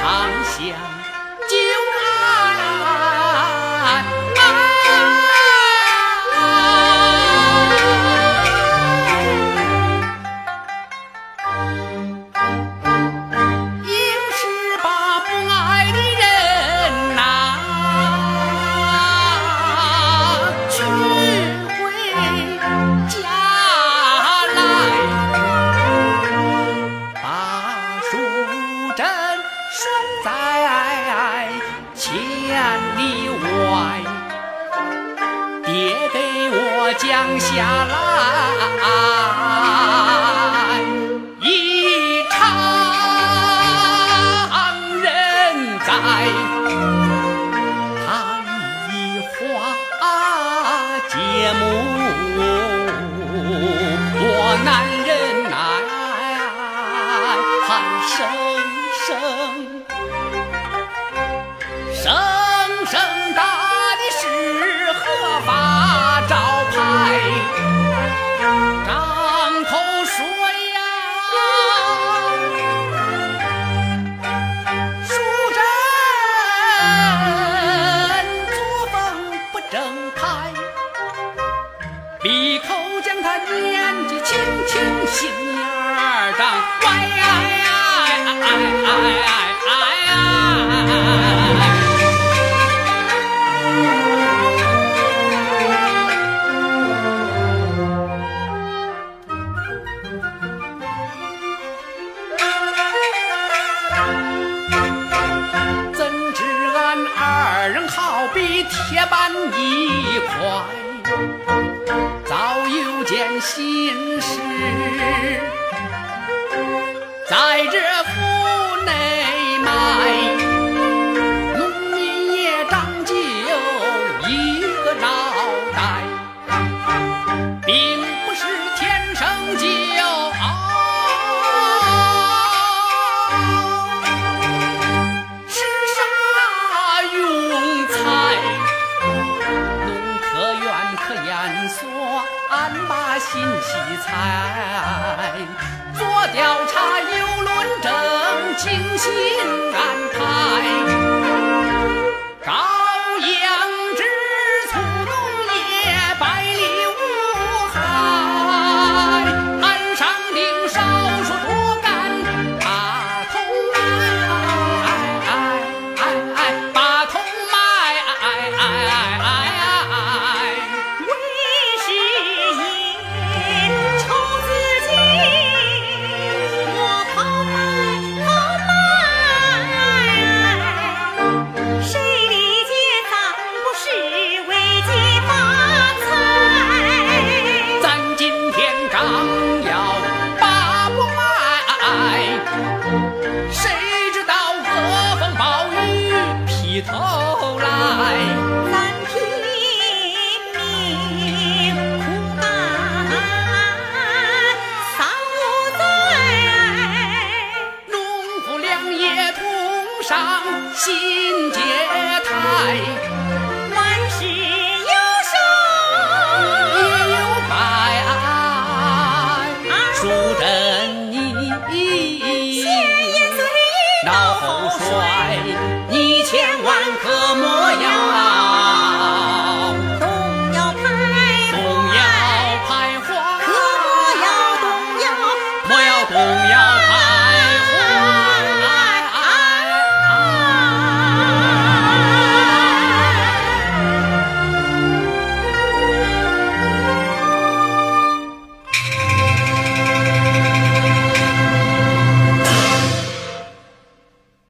长相。降下来一场人灾，他以花解母，我难。好比铁板一块早有件心事在这穿梭鞍马信息采做调查又论证精心安排。金阶台。